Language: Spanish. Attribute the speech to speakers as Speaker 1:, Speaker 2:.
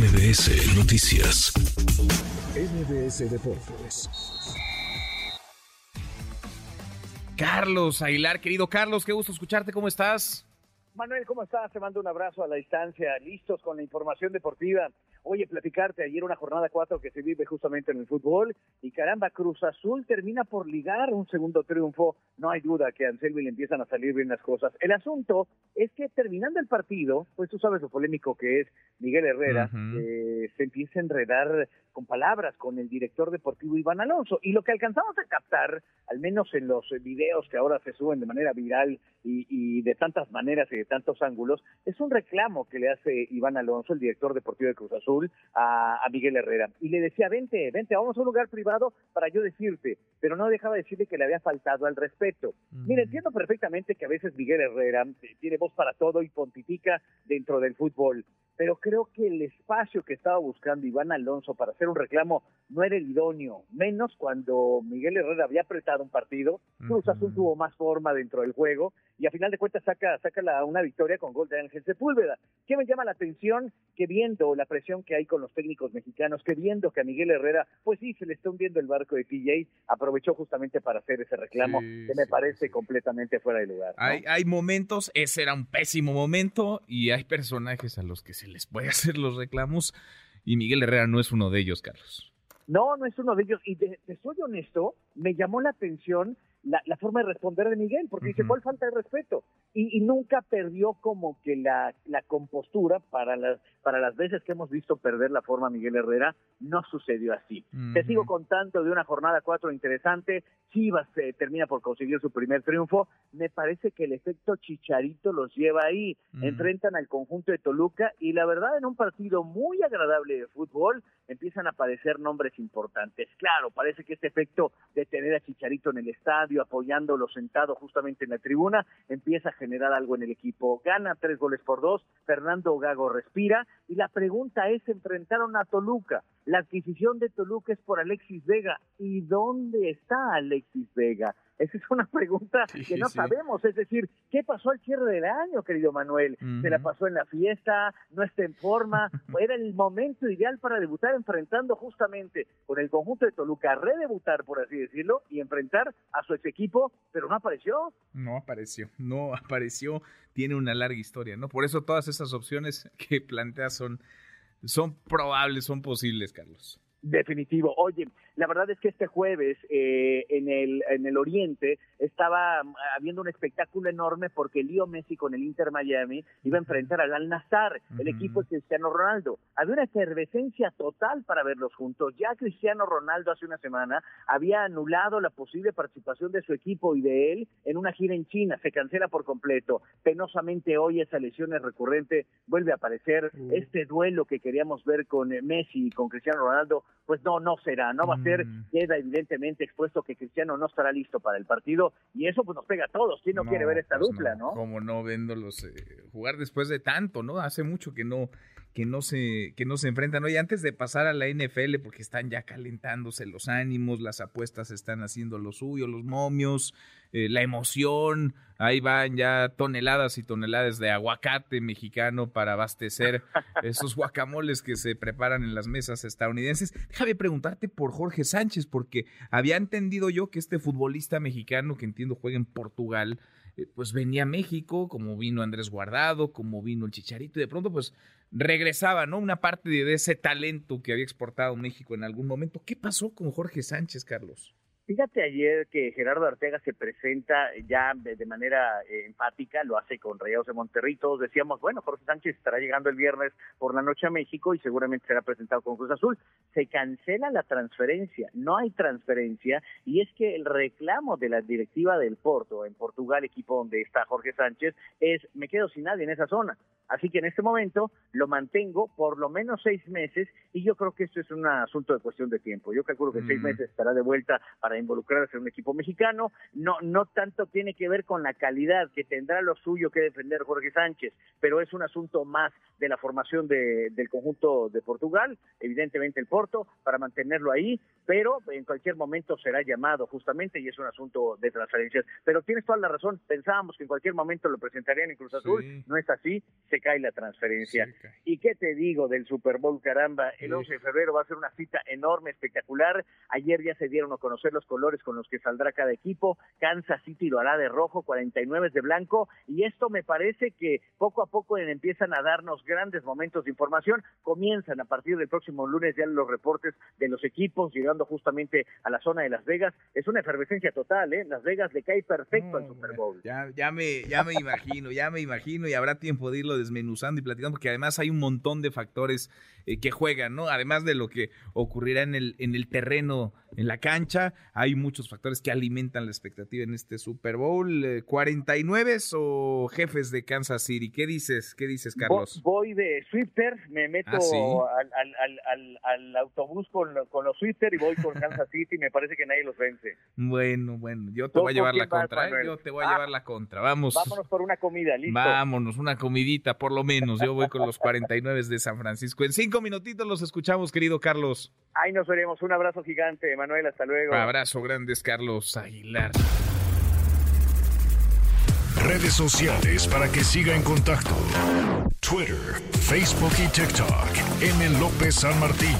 Speaker 1: MBS Noticias. MBS Deportes.
Speaker 2: Carlos Aguilar, querido Carlos, qué gusto escucharte, ¿cómo estás?
Speaker 3: Manuel, ¿cómo estás? Te mando un abrazo a la distancia, listos con la información deportiva. Oye, platicarte ayer una jornada 4 que se vive justamente en el fútbol y caramba, Cruz Azul termina por ligar un segundo triunfo. No hay duda que a Anselmi le empiezan a salir bien las cosas. El asunto es que terminando el partido, pues tú sabes lo polémico que es Miguel Herrera, eh, se empieza a enredar con palabras con el director deportivo Iván Alonso. Y lo que alcanzamos a captar, al menos en los videos que ahora se suben de manera viral y, y de tantas maneras y de tantos ángulos, es un reclamo que le hace Iván Alonso, el director deportivo de Cruz Azul, a, Miguel Herrera. Y le decía, vente, vente, vamos a un lugar privado para yo decirte, pero no dejaba de decirle que le había faltado al respeto. Mira, entiendo perfectamente que a veces Miguel Herrera tiene voz para todo y pontifica dentro del fútbol, pero creo que el espacio que estaba buscando Iván Alonso para hacer un reclamo no era el idóneo, menos cuando Miguel Herrera había apretado un partido, Cruz Azul tuvo más forma dentro del juego y a final de cuentas saca, saca la, una victoria con gol de Ángel Sepúlveda. ¿Qué me llama la atención? Que viendo la presión que hay con los técnicos mexicanos, que viendo que a Miguel Herrera, pues sí, se le está hundiendo el barco de TJ, aprovechó justamente para hacer ese reclamo que me parece completamente fuera de lugar.
Speaker 2: Hay, hay momentos, ese era un pésimo momento y hay personajes a los que se les puede hacer los reclamos y Miguel Herrera no es uno de ellos, Carlos.
Speaker 3: No, no es uno de ellos. Y te soy honesto, me llamó la atención la, la, forma de responder de Miguel, porque dice, ¿cuál falta de respeto? Y, y, nunca perdió como que la, la compostura para las, para las veces que hemos visto perder la forma Miguel Herrera, no sucedió así. Te sigo contando de una jornada cuatro interesante, Chivas eh, termina por conseguir su primer triunfo, me parece que el efecto Chicharito los lleva ahí, enfrentan al conjunto de Toluca y la verdad en un partido muy agradable de fútbol empiezan a aparecer nombres importantes. Claro, parece que este efecto de tener a Chicharito en el estadio, apoyándolo sentado justamente en la tribuna, empieza a generar algo en el equipo. Gana tres goles por dos, Fernando Gago respira y la pregunta es, enfrentaron a Toluca. La adquisición de Toluca es por Alexis Vega. ¿Y dónde está Alexis Vega? Esa es una pregunta que no sabemos. Es decir, ¿qué pasó al cierre del año, querido Manuel? ¿Se la pasó en la fiesta? ¿No está en forma? Era el momento ideal para debutar enfrentando justamente con el conjunto de Toluca, redebutar, por así decirlo, y enfrentar a su ex equipo, pero no apareció.
Speaker 2: No apareció, no apareció. Tiene una larga historia, ¿no? Por eso todas esas opciones que plantea son, son probables, son posibles, Carlos.
Speaker 3: Definitivo. Oye, la verdad es que este jueves eh, en, el, en el Oriente estaba mm, habiendo un espectáculo enorme porque Leo Messi con el Inter Miami iba a enfrentar al Al Nassr, el equipo de Cristiano Ronaldo. Había una efervescencia total para verlos juntos. Ya Cristiano Ronaldo hace una semana había anulado la posible participación de su equipo y de él en una gira en China. Se cancela por completo. Penosamente hoy esa lesión es recurrente. Vuelve a aparecer este duelo que queríamos ver con Messi y con Cristiano Ronaldo pues no, no será, no va a ser, mm. queda evidentemente expuesto que Cristiano no estará listo para el partido y eso pues nos pega a todos, ¿quién no, quiere ver esta pues dupla, no?
Speaker 2: Como no viéndolos eh, jugar después de tanto, ¿no? Hace mucho que no que no se que no se enfrentan. Oye, antes de pasar a la NFL porque están ya calentándose los ánimos, las apuestas están haciendo lo suyo, los momios, eh, la emoción, ahí van ya toneladas y toneladas de aguacate mexicano para abastecer esos guacamoles que se preparan en las mesas estadounidenses. Déjame preguntarte por Jorge Sánchez porque había entendido yo que este futbolista mexicano que entiendo juega en Portugal pues venía a México, como vino Andrés Guardado, como vino el Chicharito, y de pronto pues regresaba, ¿no? Una parte de ese talento que había exportado México en algún momento. ¿Qué pasó con Jorge Sánchez, Carlos?
Speaker 3: Fíjate ayer que Gerardo Arteaga se presenta ya de, manera eh, empática, lo hace con Rayados de Monterrey. Todos decíamos, bueno, Jorge Sánchez estará llegando el viernes por la noche a México y seguramente será presentado con Cruz Azul. Se cancela la transferencia, no hay transferencia y es que el reclamo de la directiva del Porto, en Portugal, equipo donde está Jorge Sánchez, es me quedo sin nadie en esa zona. Así que en este momento lo mantengo por lo menos seis meses y yo creo que esto es un asunto de cuestión de tiempo. Yo calculo que seis meses estará de vuelta para involucrarse en un equipo mexicano. No, no tanto tiene que ver con la calidad, que tendrá lo suyo que defender Jorge Sánchez, pero es un asunto más de la formación de, del conjunto de Portugal, evidentemente el Porto, para mantenerlo ahí, pero en cualquier momento será llamado justamente y es un asunto de transferencias. Pero tienes toda la razón, pensábamos que en cualquier momento lo presentarían en Cruz Azul, no es así, se cae la transferencia. ¿Y qué te digo del Super Bowl, caramba? El 11 de febrero va a ser una cita enorme, espectacular. Ayer ya se dieron a conocer los colores con los que saldrá cada equipo. Kansas City lo hará de rojo, 49 de blanco. Y esto me parece que poco a poco empiezan a darnos grandes momentos de información. Comienzan a partir del próximo lunes ya los reportes de los equipos, llegando justamente a la zona de Las Vegas. Es una efervescencia total, ¿eh? Las Vegas le cae perfecto al Super Bowl.
Speaker 2: Ya, ya, me, ya me imagino, ya me imagino y habrá tiempo de irlo desmenuzando y platicando porque además hay un montón de factores eh, que juegan, ¿no? Además de lo que ocurrirá en el, en el terreno, en la cancha, hay muchos factores que alimentan la expectativa en este Super Bowl. ¿49 eh, o jefes de Kansas City? ¿Qué dices? ¿Qué dices, Carlos?
Speaker 3: Voy de Swifter, me meto ah, al, al, al, al, autobús con, con los Swifter y voy con Kansas City y me parece que nadie los vence.
Speaker 2: Bueno, bueno, yo te voy a llevar la contra, ¿eh? yo te voy a ah, llevar la contra, vamos.
Speaker 3: Vámonos por una comida, listo.
Speaker 2: Vámonos, una comidita por lo menos, yo voy con los 49 de San Francisco. En cinco minutitos los escuchamos, querido Carlos.
Speaker 3: Ahí nos veremos, un abrazo gigante, Manuel, hasta luego.
Speaker 2: Abrazo grandes, Carlos Aguilar.
Speaker 1: Redes sociales para que siga en contacto: Twitter, Facebook y TikTok. M. López San Martín.